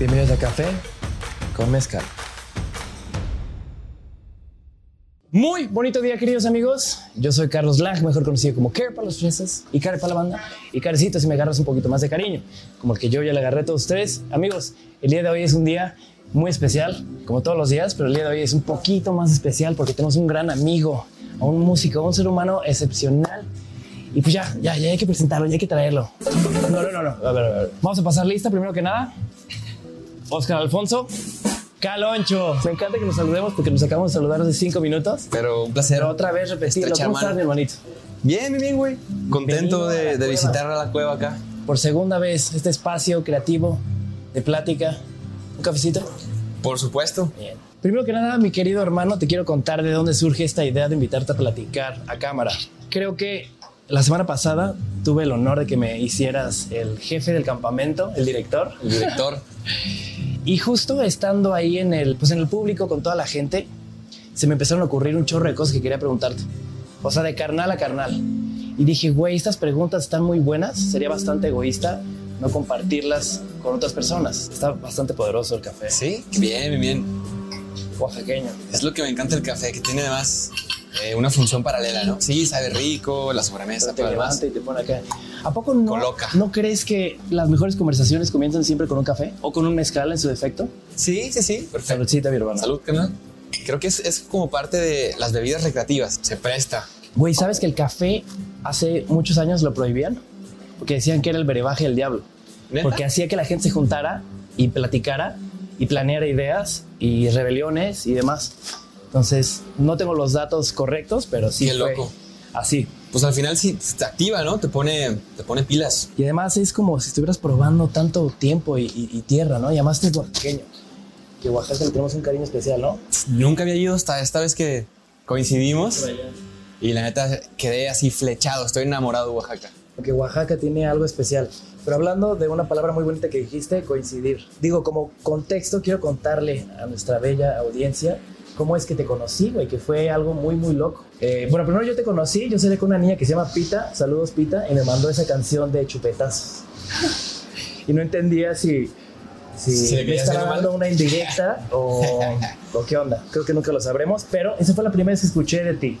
Bienvenidos a Café con Mezcal. Muy bonito día, queridos amigos. Yo soy Carlos Lang, mejor conocido como Care para los fresas y Care para la banda. Y Carecito, si me agarras un poquito más de cariño, como el que yo ya le agarré a todos ustedes. Amigos, el día de hoy es un día muy especial, como todos los días, pero el día de hoy es un poquito más especial porque tenemos un gran amigo, a un músico, a un ser humano excepcional. Y pues ya, ya, ya hay que presentarlo, ya hay que traerlo. No, no, no, no. A ver, a ver. Vamos a pasar lista primero que nada. Oscar Alfonso. Caloncho. Me encanta que nos saludemos porque nos acabamos de saludar hace cinco minutos. Pero un placer. Pero otra vez repetirlo. ¿Cómo estás, mi hermanito? Bien, bien, bien, güey. Contento de, de visitar a la cueva acá. Por segunda vez, este espacio creativo de plática. ¿Un cafecito? Por supuesto. Bien. Primero que nada, mi querido hermano, te quiero contar de dónde surge esta idea de invitarte a platicar a cámara. Creo que la semana pasada tuve el honor de que me hicieras el jefe del campamento, el director. El director. Y justo estando ahí en el, pues en el público con toda la gente, se me empezaron a ocurrir un chorro de cosas que quería preguntarte. O sea, de carnal a carnal. Y dije, güey, estas preguntas están muy buenas. Sería bastante egoísta no compartirlas con otras personas. Está bastante poderoso el café. sí, bien, bien, bien. Oaxaqueño. Es lo que me encanta el café, que tiene además eh, una función paralela, ¿no? Sí, sabe rico, la sobremesa, te pero además. levanta y te pone acá. ¿A poco no, Coloca. no crees que las mejores conversaciones comienzan siempre con un café o con un mezcal en su defecto? Sí, sí, sí. Perfecto. Saludcita, mi hermano. Salud, canal. Creo que es, es como parte de las bebidas recreativas. Se presta. Güey, ¿sabes que el café hace muchos años lo prohibían? Porque decían que era el brebaje del diablo. ¿Neta? Porque hacía que la gente se juntara y platicara y planeara ideas y rebeliones y demás. Entonces, no tengo los datos correctos, pero sí Qué fue loco. así. Pues al final sí te activa, ¿no? Te pone, te pone pilas. Y además es como si estuvieras probando tanto tiempo y, y- y tierra, ¿no? Y además es oaxaqueño. Que Oaxaca le tenemos un cariño especial, ¿no? Nunca había ido hasta esta vez que coincidimos. Y la neta quedé así flechado. Estoy enamorado de Oaxaca. Porque Oaxaca tiene algo especial. Pero hablando de una palabra muy bonita que dijiste, coincidir. Digo, como contexto, quiero contarle a nuestra bella audiencia cómo es que te conocí, güey, que fue algo muy, muy loco. Eh, bueno, primero yo te conocí, yo salí con una niña que se llama Pita, saludos Pita, y me mandó esa canción de chupetazos. y no entendía si, si le me estaba dando una indirecta o, o qué onda. Creo que nunca lo sabremos, pero esa fue la primera vez que escuché de ti.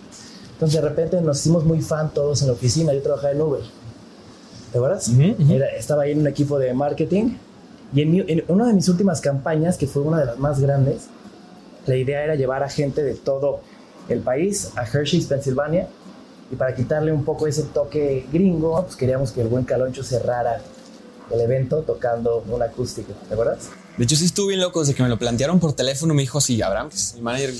Entonces de repente nos hicimos muy fan todos en la oficina, yo trabajaba en Uber. ¿Te acuerdas? Ujú, ujú. Era- estaba ahí en un equipo de marketing y en, mi- en una de mis últimas campañas, que fue una de las más grandes, la idea era llevar a gente de todo el país a Hershey's, Pensilvania, y para quitarle un poco ese toque gringo, pues queríamos que el buen Caloncho cerrara el evento tocando un acústico, ¿te acuerdas? De hecho, sí estuve bien loco. Desde que me lo plantearon por teléfono, me dijo, sí, Abraham, que es mi manager,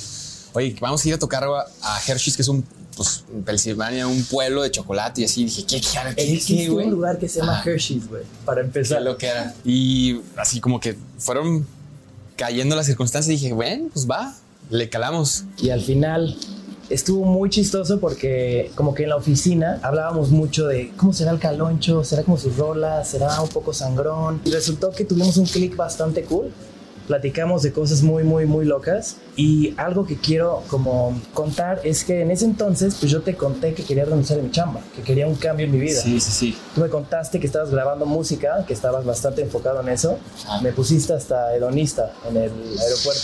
oye, vamos a ir a tocar a Hershey's, que es un, pues, en Pensilvania, un pueblo de chocolate. Y así dije, ¿qué, qué, qué, qué, Existe güey? un lugar que se llama Ah. Hershey's, güey, para Qué empezar. lo que era. Y así como que fueron cayendo las circunstancias. Dije, bueno, pues va, le calamos. Y al final estuvo muy chistoso porque como que en la oficina hablábamos mucho de cómo será el caloncho, será como sus rolas, será un poco sangrón. Y resultó que tuvimos un clic bastante cool. Platicamos de cosas muy, muy, muy locas. Y algo que quiero como contar es que en ese entonces pues yo te conté que quería renunciar a mi chamba, que quería un cambio en mi vida. Sí, sí, sí. Tú me contaste que estabas grabando música, que estabas bastante enfocado en eso. Ah. Me pusiste hasta hedonista en el aeropuerto.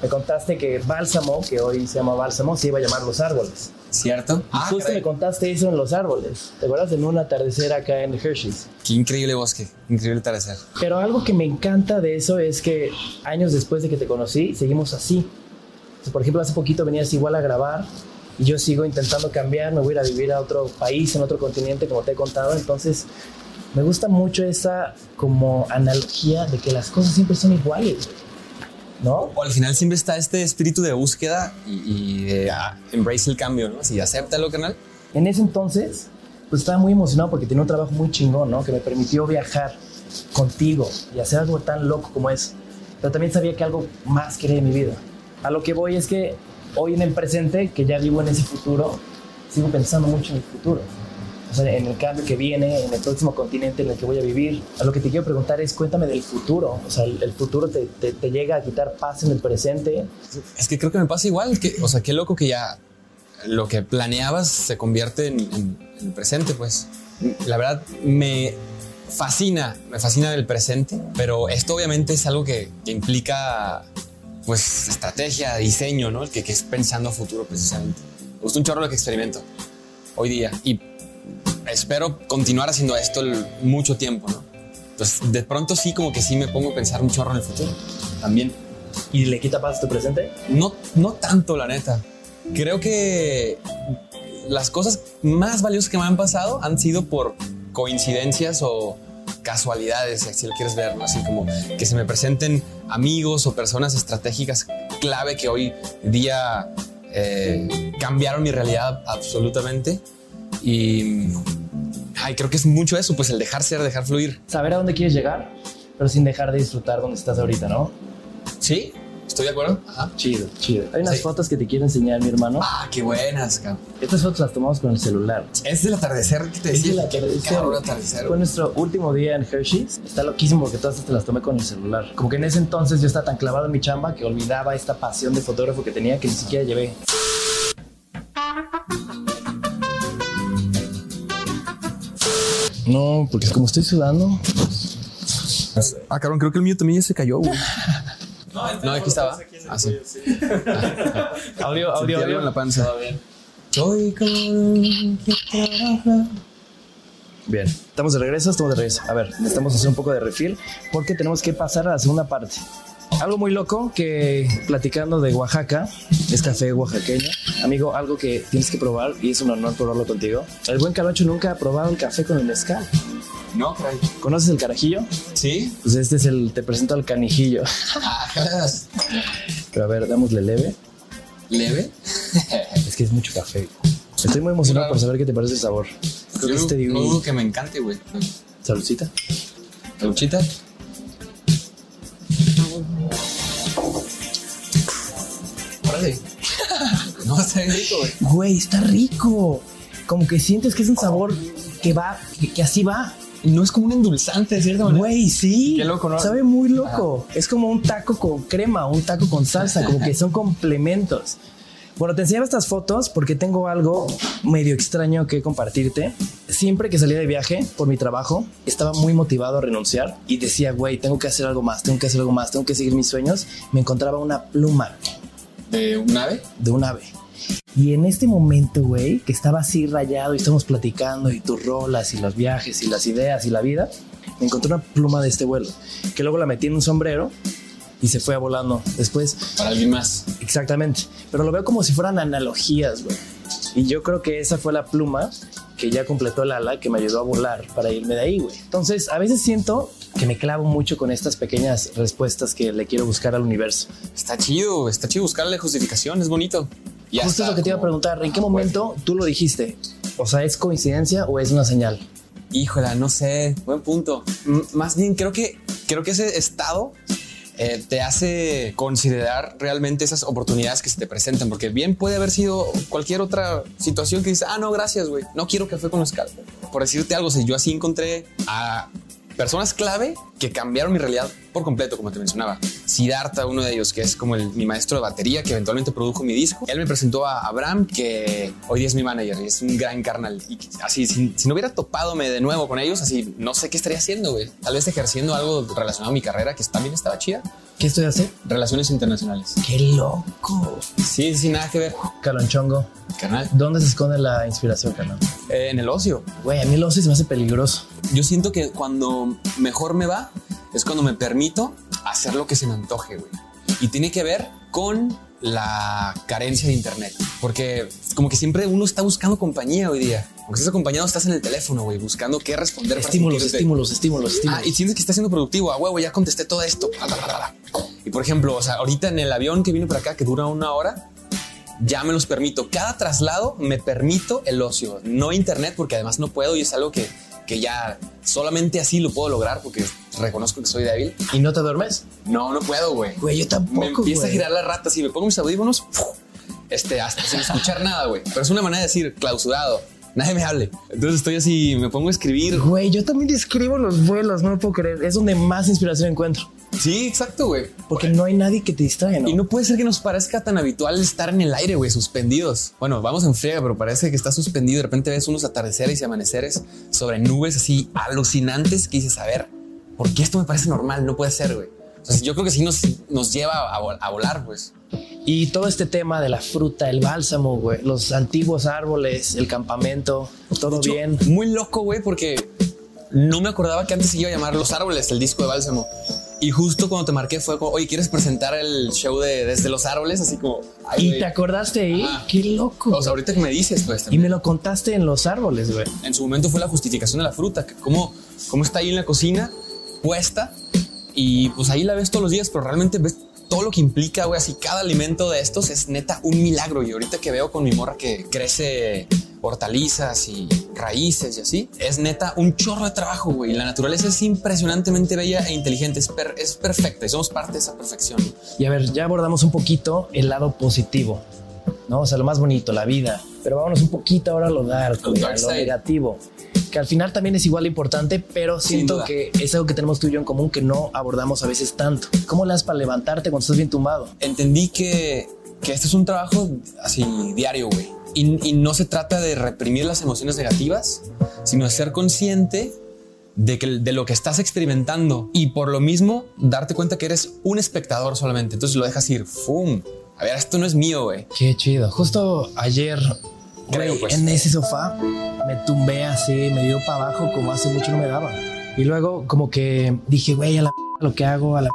Me contaste que Bálsamo, que hoy se llama Bálsamo, se iba a llamar Los Árboles. ¿Cierto? Y justo caray. me contaste eso en Los Árboles. ¿Te acuerdas? En un atardecer acá en Hershey's. Qué increíble bosque, increíble atardecer. Pero algo que me encanta de eso es que años después de que te conocí, seguimos así. Por ejemplo, hace poquito venías igual a grabar y yo sigo intentando cambiar, me voy a ir a vivir a otro país, en otro continente, como te he contado. Entonces, me gusta mucho esa como analogía de que las cosas siempre son iguales. ¿No? O al final siempre está este espíritu de búsqueda y, y de ah, embrace el cambio, ¿no? Así, acéptalo, canal. En ese entonces, pues estaba muy emocionado porque tenía un trabajo muy chingón, ¿no? Que me permitió viajar contigo y hacer algo tan loco como eso. Pero también sabía que algo más quería en mi vida. A lo que voy es que hoy en el presente, que ya vivo en ese futuro, sigo pensando mucho en el futuro. O sea, en el cambio que viene, en el próximo continente en el que voy a vivir. A lo que te quiero preguntar es, cuéntame del futuro. O sea, el, el futuro te, te- te llega a quitar paz en el presente. Es que creo que me pasa igual. Que, o sea, qué loco que ya lo que planeabas se convierte en, en- en el presente, pues. La verdad, me. fascina, me fascina el presente, pero esto obviamente es algo que, que implica pues estrategia, diseño, ¿no? El que, que, es pensando a futuro precisamente. Me gusta un chorro lo que experimento hoy día y espero continuar haciendo esto el, mucho tiempo, ¿no? Entonces, de pronto sí, como que sí me pongo a pensar un chorro en el futuro también. ¿Y le quita paz a tu presente? No, no tanto, la neta. Creo que las cosas más valiosas que me han pasado han sido por coincidencias o casualidades, si lo quieres ver, ¿no? así como que se me presenten amigos o personas estratégicas clave que hoy día eh, cambiaron mi realidad absolutamente. Y ay, creo que es mucho eso, pues el dejar ser, dejar fluir. Saber a dónde quieres llegar, pero sin dejar de disfrutar donde estás ahorita, ¿no? Sí, estoy de acuerdo. Ajá. Chido, chido. Hay unas sí. fotos que te quiero enseñar, mi hermano. Ah, qué buenas, cabrón. Estas fotos las tomamos con el celular. Es del atardecer que te decía. Es del atardecer. atardecer. Fue nuestro último día en Hershey's. Está loquísimo porque todas estas las tomé con el celular. Como que en ese entonces yo estaba tan clavado en mi chamba que olvidaba esta pasión de fotógrafo que tenía que ni siquiera llevé. No, porque como estoy sudando. Ah, cabrón, creo que el mío también ya se cayó, güey. No, no, aquí estaba. Ah, sí. audio, audio, audio. en la panza. Soy Bien, estamos de regreso, estamos de regreso. A ver, necesitamos hacer un poco de refill porque tenemos que pasar a la segunda parte. Algo muy loco que platicando de Oaxaca, es café oaxaqueño. Amigo, algo que tienes que probar y es un honor probarlo contigo. El buen Calocho nunca ha probado el café con el mezcal. No, caray. ¿Conoces el carajillo? Sí. Pues este es el, te presento al canijillo. Pero a ver, dámosle leve. ¿Leve? es que es mucho café. Estoy muy emocionado por saber qué te parece el sabor. Creo Yo que este no dudo que me encante, güey. Saludcita. Saludcita. No, está bien rico, güey. Güey, está rico. Como que sientes que es un sabor que va, que, que así va. No es como un endulzante, ¿cierto? Güey, sí. Qué loco, ¿no? Sabe muy loco. Ajá. Es como un taco con crema, un taco con salsa, como que son complementos. Bueno, te enseñaba estas fotos porque tengo algo medio extraño que compartirte. Siempre que salía de viaje por mi trabajo, estaba muy motivado a renunciar y decía, güey, tengo que hacer algo más, tengo que hacer algo más, tengo que seguir mis sueños. Me encontraba una pluma. ¿De un ave? De un ave. Y en este momento, güey, que estaba así rayado y estamos platicando y tus rolas y los viajes y las ideas y la vida, me encontré una pluma de este vuelo, que luego la metí en un sombrero y se fue volando después. Para alguien más. Exactamente. Pero lo veo como si fueran analogías, güey. Y yo creo que esa fue la pluma que ya completó el ala que me ayudó a volar para irme de ahí, güey. Entonces, a veces siento que me clavo mucho con estas pequeñas respuestas que le quiero buscar al universo. Está chido, está chido buscarle justificación, es bonito. Ya Justo es lo que te iba a preguntar, ¿en qué momento bueno. tú lo dijiste? O sea, ¿es coincidencia o es una señal? Híjola, no sé, buen punto. M más bien creo que creo que ese estado eh, te hace considerar realmente esas oportunidades que se te presentan, porque bien puede haber sido cualquier otra situación que dices, ah, no, gracias, güey, no quiero café con mezcal. Por decirte algo, si yo así encontré a personas clave que cambiaron mi realidad por completo, como te mencionaba. Siddhartha, uno de ellos, que es como el, mi maestro de batería, que eventualmente produjo mi disco. Él me presentó a Abraham, que hoy día es mi manager y es un gran carnal. Y así, si, si no hubiera topado de nuevo con ellos, así, no sé qué estaría haciendo, güey. Tal vez ejerciendo algo relacionado a mi carrera, que también estaba chida. ¿Qué estoy haciendo? Relaciones internacionales. ¡Qué loco! Sí, sin nada que ver. Calonchongo. Canal. ¿Dónde se esconde la inspiración, canal? Eh, en el ocio. Güey, a mí el ocio se me hace peligroso. Yo siento que cuando mejor me va es cuando me permito hacer lo que se me antoje, güey. Y tiene que ver con la carencia de internet. Porque como que siempre uno está buscando compañía hoy día. Aunque estés acompañado, estás en el teléfono, güey, buscando qué responder. Estímulos, para estímulos, estímulos, estímulos. Ah, y sientes que estás siendo productivo. A huevo, ya contesté todo esto. Y por ejemplo, o sea, ahorita en el avión que vine por acá, que dura una hora, ya me los permito. Cada traslado me permito el ocio, no internet, porque además no puedo y es algo que, que ya solamente así lo puedo lograr porque reconozco que soy débil. ¿Y no te duermes? No, no puedo, güey. Güey, yo tampoco. Me empieza güey. a girar la rata. Si me pongo mis audífonos, este, hasta sin escuchar nada, güey. Pero es una manera de decir clausurado. Nadie me hable. Entonces estoy así, me pongo a escribir. Güey, yo también escribo los vuelos, no lo puedo creer. Es donde más inspiración encuentro. Sí, exacto, güey. Porque no hay nadie que te distraiga, ¿no? Y no puede ser que nos parezca tan habitual estar en el aire, güey, suspendidos. Bueno, vamos en friega, pero parece que está suspendido. De repente ves unos atardeceres y amaneceres sobre nubes así alucinantes que dices, a ver, ¿por qué esto me parece normal? No puede ser, güey. Yo creo que sí nos, nos lleva a, volar, pues. Y todo este tema de la fruta, el bálsamo, güey, los antiguos árboles, el campamento, todo bien. Muy loco, güey, porque no me acordaba que antes se iba a llamar Los Árboles, el disco de bálsamo. Y justo cuando te marqué fue como, oye, ¿quieres presentar el show de Desde los Árboles? Así como... ¿Y te acordaste ahí? Qué loco. O sea, ahorita que me dices, pues... Y me lo contaste en Los Árboles, güey. En su momento fue la justificación de la fruta, que cómo, cómo está ahí en la cocina, puesta, y pues ahí la ves todos los días, pero realmente ves todo lo que implica, güey, así cada alimento de estos es neta un milagro. Y ahorita que veo con mi morra que crece hortalizas y raíces y así, es neta un chorro de trabajo, güey. La naturaleza es impresionantemente bella e inteligente, es, es perfecta y somos parte de esa perfección. Y a ver, ya abordamos un poquito el lado positivo, ¿no? O sea, lo más bonito, la vida. Pero vámonos un poquito ahora a lo dark, lo negativo que al final también es igual importante, pero siento que es algo que tenemos tú y yo en común que no abordamos a veces tanto. ¿Cómo le das para levantarte cuando estás bien tumbado? Entendí que, que este es un trabajo así diario, güey. Y, no se trata de reprimir las emociones negativas, sino ser consciente de, que, de lo que estás experimentando y por lo mismo darte cuenta que eres un espectador solamente. Entonces lo dejas ir, ¡fum! A ver, esto no es mío, güey. Qué chido. Justo ayer, pues. en ese sofá, me tumbé así, me dio para abajo como hace mucho no me daba. Y luego como que dije, güey, a la lo que hago, a la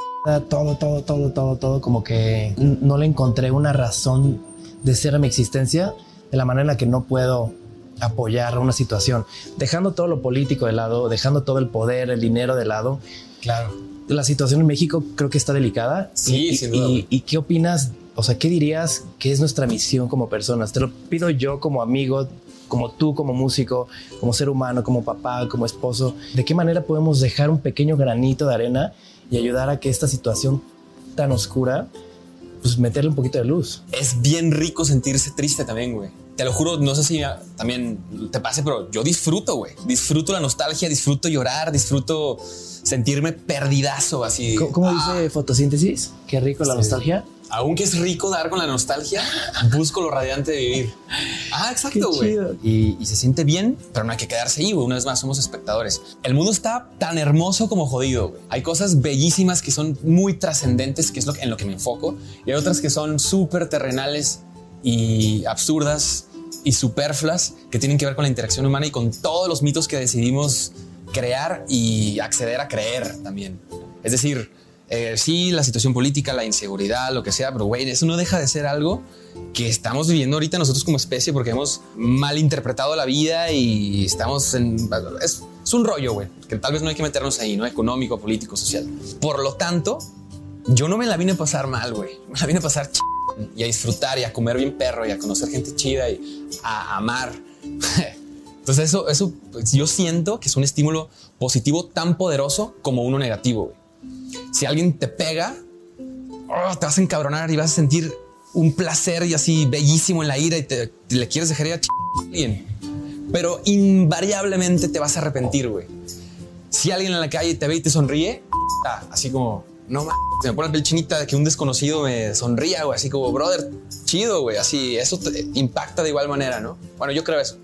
todo, todo, todo, todo, todo, como que no le encontré una razón de ser a mi existencia de la manera en la que no puedo apoyar una situación, dejando todo lo político de lado, dejando todo el poder, el dinero de lado. Claro. La situación en México creo que está delicada. Sí, y, sin duda. y, qué opinas? O sea, ¿qué dirías que es nuestra misión como personas? Te lo pido yo como amigo, como tú, como músico, como ser humano, como papá, como esposo, ¿de qué manera podemos dejar un pequeño granito de arena y ayudar a que esta situación tan oscura, pues meterle un poquito de luz? Es bien rico sentirse triste también, güey. Te lo juro, no sé si también te pase, pero yo disfruto, güey. Disfruto la nostalgia, disfruto llorar, disfruto sentirme perdidazo así. ¿Cómo, dice ah. fotosíntesis? Qué rico la nostalgia aunque es rico dar con la nostalgia, busco lo radiante de vivir. Ah, exacto, güey. Y, se siente bien, pero no hay que quedarse ahí, güey. Una vez más, somos espectadores. El mundo está tan hermoso como jodido, güey. Hay cosas bellísimas que son muy trascendentes, que es lo en lo que me enfoco, y hay otras que son súper terrenales y absurdas y superfluas que tienen que ver con la interacción humana y con todos los mitos que decidimos crear y acceder a creer también. Es decir, eh, sí, la situación política, la inseguridad, lo que sea, pero güey, eso no deja de ser algo que estamos viviendo ahorita nosotros como especie porque hemos mal interpretado la vida y estamos en... Es, un rollo, güey, que tal vez no hay que meternos ahí, ¿no? Económico, político, social. Por lo tanto, yo no me la vine a pasar mal, güey. Me la vine a pasar y a disfrutar y a comer bien perro y a conocer gente chida y a amar. Entonces eso, eso pues, yo siento que es un estímulo positivo tan poderoso como uno negativo, güey si alguien te pega, oh, te vas a encabronar y vas a sentir un placer y así bellísimo en la ira y te, le quieres dejar ir a alguien. Pero invariablemente te vas a arrepentir, güey. Si alguien en la calle te ve y te sonríe, así como, no se me pone la piel chinita de que un desconocido me sonría, güey, así como, brother, chido, güey, así, eso impacta de igual manera, ¿no? Bueno, yo creo eso.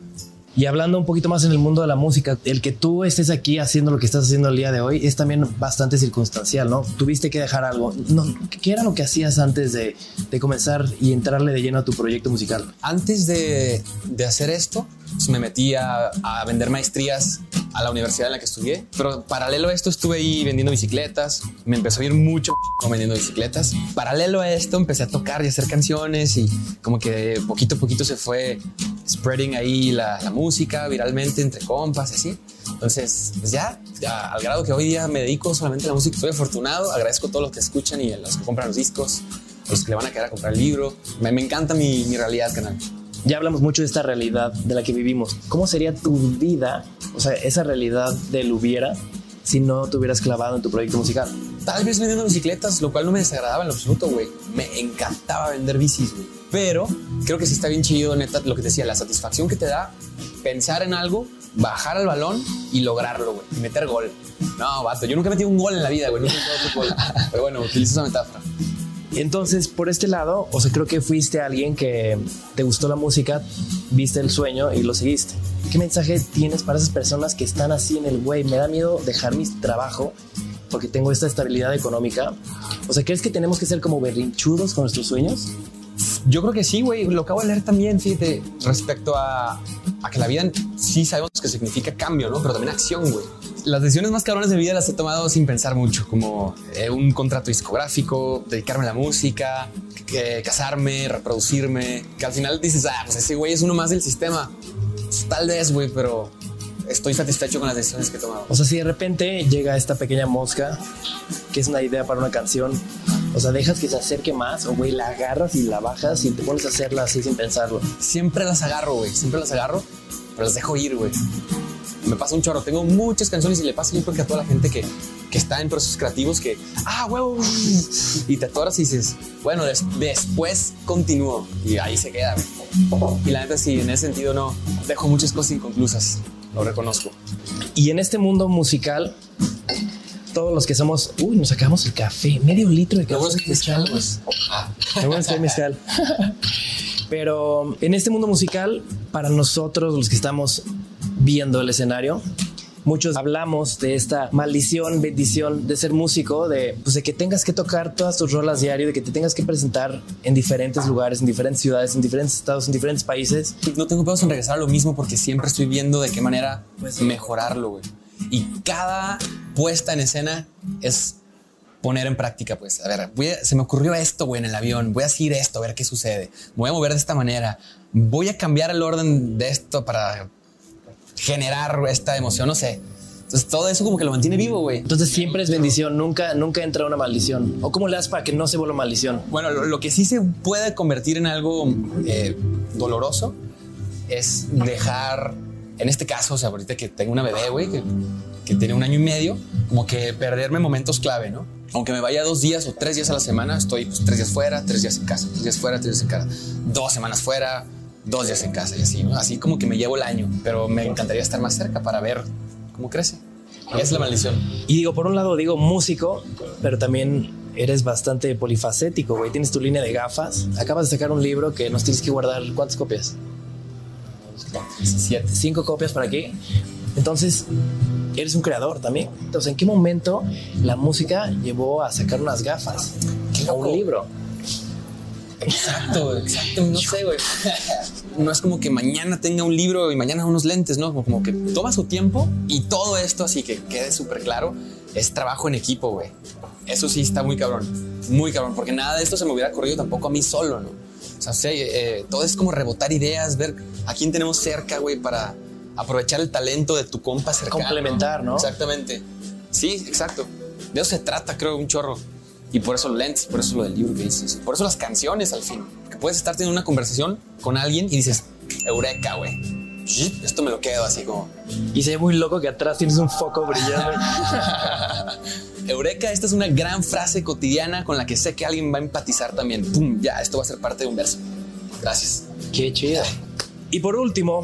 Y hablando un poquito más en el mundo de la música, el que tú estés aquí haciendo lo que estás haciendo el día de hoy es también bastante circunstancial, ¿no? Tuviste que dejar algo. No, ¿Qué era lo que hacías antes de, de comenzar y entrarle de lleno a tu proyecto musical? Antes de, de hacer esto, pues me metí a, a, vender maestrías a la universidad en la que estudié. Pero paralelo a esto estuve ahí vendiendo bicicletas. Me empezó a ir mucho vendiendo bicicletas. Paralelo a esto empecé a tocar y hacer canciones y como que poquito a poquito se fue spreading ahí la, la música viralmente entre compas y así. Entonces, pues ya, ya, al grado que hoy día me dedico solamente a la música. Estoy afortunado, agradezco a todos los que escuchan y a los que compran los discos, a los que le van a quedar a comprar el libro. Me, me encanta mi, mi realidad, canal. Ya hablamos mucho de esta realidad de la que vivimos. ¿Cómo sería tu vida, o sea, esa realidad del hubiera, si no te hubieras clavado en tu proyecto musical? Tal vez vendiendo bicicletas, lo cual no me desagradaba en lo absoluto, güey. Me encantaba vender bicis, güey pero creo que sí está bien chido, neta, lo que te decía, la satisfacción que te da pensar en algo bajar al balón y lograrlo, güey, y meter gol. No, vato, yo nunca he metido un gol en la vida, güey, nunca he metido fútbol. Pero bueno, utilizo esa metáfora. Entonces, por este lado, o sea, creo que fuiste alguien que te gustó la música, viste el sueño y lo seguiste. ¿Qué mensaje tienes para esas personas que están así en el güey? Me da miedo dejar mi trabajo porque tengo esta estabilidad económica. O sea, ¿crees que tenemos que ser como berrinchudos con nuestros sueños? Yo creo que sí, güey. Lo acabo de leer también, fíjate, respecto a, a que la vida sí sabemos que significa cambio, ¿no? Pero también acción, güey las decisiones más cabrones de mi vida las he tomado sin pensar mucho, como eh, un contrato discográfico, dedicarme a la música, casarme, reproducirme, que al final dices, ah, pues ese güey es uno más del sistema. Pues, tal vez, güey, pero estoy satisfecho con las decisiones que he tomado. O sea, si de repente llega esta pequeña mosca, que es una idea para una canción, o sea, dejas que se acerque más, o güey, la agarras y la bajas y te pones a hacerla así sin pensarlo. Siempre las agarro, güey, siempre las agarro, pero las dejo ir, güey me pasa un chorro. Tengo muchas canciones y le pasa yo creo que a toda la gente que, que está en procesos creativos que, ah, huevo, y te atoras y dices, bueno, después continúo y ahí se queda. Y la neta sí, en ese sentido no, dejo muchas cosas inconclusas, lo reconozco. Y en este mundo musical, todos los que somos, uy, nos sacamos el café, medio litro de café. mezcal, pues. Ah, mezcal. Pero en este mundo musical, para nosotros, los que estamos viendo el escenario. Muchos hablamos de esta maldición, bendición de ser músico, de, pues de que tengas que tocar todas tus rolas diario, de que te tengas que presentar en diferentes lugares, en diferentes ciudades, en diferentes estados, en diferentes países. No tengo pedos en regresar a lo mismo porque siempre estoy viendo de qué manera pues, mejorarlo, güey. Y cada puesta en escena es poner en práctica, pues, a ver, se me ocurrió esto, güey, en el avión, voy a seguir esto, a ver qué sucede, voy a mover de esta manera, voy a cambiar el orden de esto para generar esta emoción, no sé. Entonces todo eso como que lo mantiene vivo, güey. Entonces siempre es bendición, nunca, nunca entra una maldición. ¿O cómo le das para que no se vuelva maldición? Bueno, lo, que sí se puede convertir en algo eh, doloroso es dejar, en este caso, o sea, ahorita que tengo una bebé, güey, que, que tiene un año y medio, como que perderme momentos clave, ¿no? Aunque me vaya dos días o tres días a la semana, estoy pues, tres días fuera, tres días en casa, tres días fuera, tres días en casa, dos semanas fuera, dos días en casa y así, ¿no? Así como que me llevo el año, pero me encantaría estar más cerca para ver cómo crece. Es la maldición. Y digo, por un lado digo músico, pero también eres bastante polifacético, güey. Tienes tu línea de gafas. Acabas de sacar un libro que nos tienes que guardar. ¿Cuántas copias? Siete. Cinco copias para aquí. Entonces, eres un creador también. Entonces, ¿en qué momento la música llevó a sacar unas gafas? O un libro. Exacto, exacto. No sé, güey. No es como que mañana tenga un libro y mañana unos lentes, ¿no? Como que toma su tiempo y todo esto, así que quede súper claro, es trabajo en equipo, güey. Eso sí está muy cabrón, muy cabrón, porque nada de esto se me hubiera ocurrido tampoco a mí solo, ¿no? O sea, eh, todo es como rebotar ideas, ver a quién tenemos cerca, güey, para aprovechar el talento de tu compa cercano. Complementar, ¿no? Exactamente. Sí, exacto. De eso se trata, creo, un chorro. Y por eso lentes, por eso lo del libro que dices. Por eso las canciones al fin. Que puedes estar teniendo una conversación con alguien y dices, Eureka, güey. Esto me lo quedo así como. Y se ve muy loco que atrás tienes un foco brillando. Eureka, esta es una gran frase cotidiana con la que sé que alguien va a empatizar también. ¡Pum! Ya, esto va a ser parte de un verso. Gracias. Qué chido. Y por último,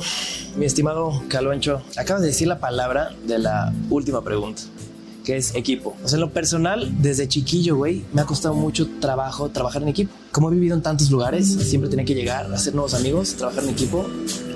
mi estimado Caloncho, acabas de decir la palabra de la última pregunta que es equipo. O sea, en lo personal, desde chiquillo, güey, me ha costado mucho trabajo trabajar en equipo. Como he vivido en tantos lugares, siempre tenía que llegar, hacer nuevos amigos, trabajar en equipo,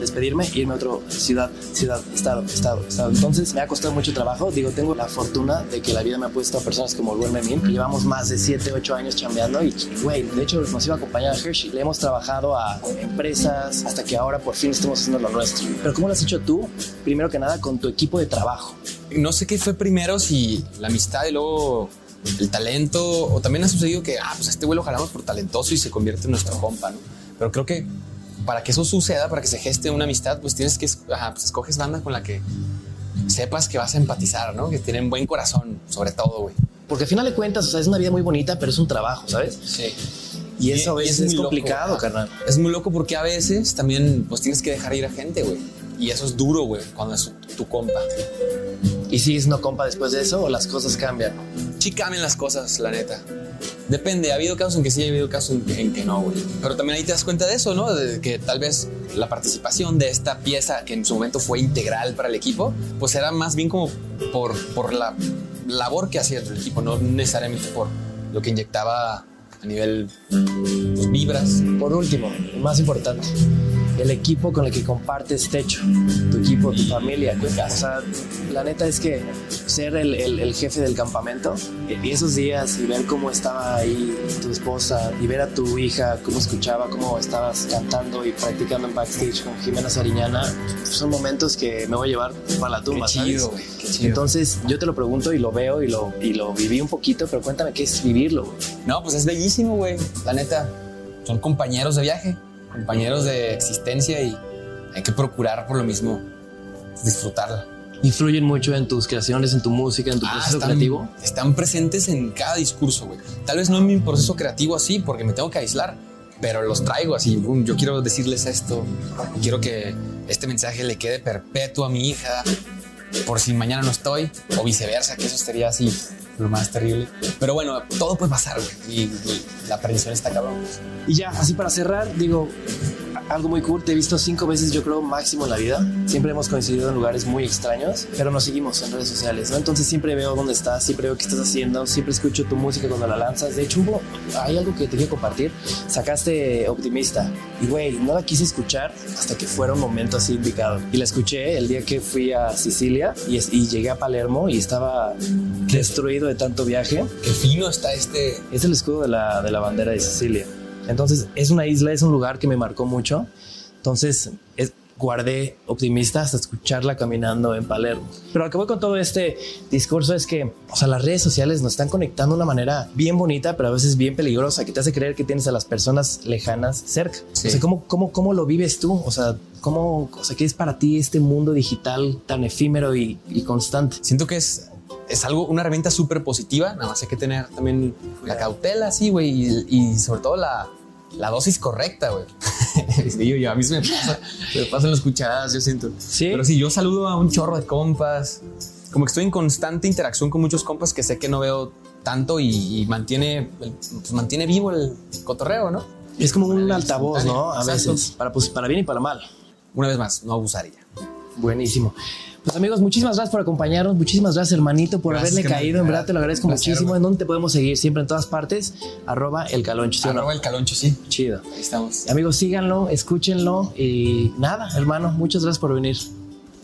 despedirme, irme a otra ciudad, ciudad, estado, estado, estado. Entonces me ha costado mucho trabajo. Digo, tengo la fortuna de que la vida me ha puesto a personas como Luis Memín, que llevamos más de 7, 8 años chambeando y, güey, de hecho nos iba a acompañar a Hershey. Le hemos trabajado a empresas hasta que ahora por fin estamos haciendo lo nuestro. Pero ¿cómo lo has hecho tú? Primero que nada, con tu equipo de trabajo no sé qué fue primero, si la amistad y luego el talento, o también ha sucedido que, ah, pues este güey lo jalamos por talentoso y se convierte en nuestro compa, ¿no? Pero creo que para que eso suceda, para que se geste una amistad, pues tienes que, ajá, pues escoges banda con la que sepas que vas a empatizar, ¿no? Que tienen buen corazón, sobre todo, güey. Porque al final de cuentas, o sea, es una vida muy bonita, pero es un trabajo, ¿sabes? Sí. Y eso a veces es, complicado, carnal. Es muy loco porque a veces también, pues tienes que dejar ir a gente, güey. Y eso es duro, güey, cuando es tu compa. ¿Y sigues no compa después de eso o las cosas cambian? Sí cambian las cosas, la neta. Depende, ha habido casos en que sí, ha habido casos en en que no, güey. Pero también ahí te das cuenta de eso, ¿no? De que tal vez la participación de esta pieza que en su momento fue integral para el equipo, pues era más bien como por, por la labor que hacía el equipo, no necesariamente por lo que inyectaba a nivel pues, vibras. Por último, más importante, el equipo con el que compartes techo, tu equipo, tu familia. O sea, la neta es que ser el, el- el jefe del campamento y esos días y ver cómo estaba ahí tu esposa y ver a tu hija, cómo escuchaba, cómo estabas cantando y practicando en backstage con Jimena Sariñana, son momentos que me voy a llevar para la tumba, Qué ¿sabes? chido, güey, qué chido. Entonces, yo te lo pregunto y lo veo y lo, y lo viví un poquito, pero cuéntame qué es vivirlo. No, pues es bellísimo, güey. La neta. Son compañeros de viaje, compañeros de existencia y hay que procurar por lo mismo disfrutarla. Influyen mucho en tus creaciones, en tu música, en tu Ah, proceso están, creativo. están presentes en cada discurso, güey. Tal vez no en mi proceso creativo así, porque me tengo que aislar, pero los traigo así. boom, yo quiero decirles esto, quiero que este mensaje le quede perpetuo a mi hija, por si mañana no estoy, o viceversa, que eso sería así lo más terrible. Pero bueno, todo puede pasar, güey. Y, la aprensión está cabrón. Y ya, así para cerrar, digo, algo muy cool, te he visto cinco veces, yo creo, máximo en la vida. Siempre hemos coincidido en lugares muy extraños, pero nos seguimos en redes sociales, ¿no? Entonces siempre veo dónde estás, siempre veo qué estás haciendo, siempre escucho tu música cuando la lanzas. De hecho, hubo, hay algo que te quiero compartir. Sacaste Optimista y, güey, no la quise escuchar hasta que fuera un momento así indicado. Y la escuché el día que fui a Sicilia y, y llegué a Palermo y estaba destruido de tanto viaje. Qué fino está este. Es el escudo de la, de la bandera de Sicilia. Entonces, es una isla, es un lugar que me marcó mucho. Entonces, es- guardé optimista hasta escucharla caminando en Palermo. Pero lo que voy con todo este discurso es que, o sea, las redes sociales nos están conectando de una manera bien bonita, pero a veces bien peligrosa, que te hace creer que tienes a las personas lejanas cerca. Sí. O sea, ¿cómo, cómo, ¿cómo lo vives tú? O sea, ¿cómo, o sea, ¿qué es para ti este mundo digital tan efímero y, y constante? Siento que es, es algo, una herramienta súper positiva. Nada más hay que tener también la cautela, sí, güey. Y, y sobre todo la, la dosis correcta, güey. Sí, yo, yo, a mí se me pasa, se me pasan las cucharadas, yo siento. Sí. Pero sí, yo saludo a un chorro de compas. Como que estoy en constante interacción con muchos compas que sé que no veo tanto y, y mantiene, pues mantiene vivo el cotorreo, ¿no? Es como un altavoz, ¿no? A veces, para, pues, para bien y para mal. Una vez más, no abusaría. Buenísimo. Pues amigos, muchísimas gracias por acompañarnos, muchísimas gracias hermanito por Gracias, haberle me- caído, en verdad te lo agradezco Placer, muchísimo. ¿En dónde te podemos seguir? Siempre en todas partes, arroba el caloncho, ¿sí o no? Arroba el caloncho, sí. Chido. Ahí estamos. Amigos, síganlo, escúchenlo y nada, hermano, muchas gracias por venir.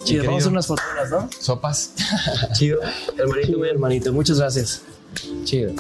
Chido, vamos a hacer unas fortunas, ¿no? Sopas. Chido. Hermanito, hermanito, muchas gracias. Chido.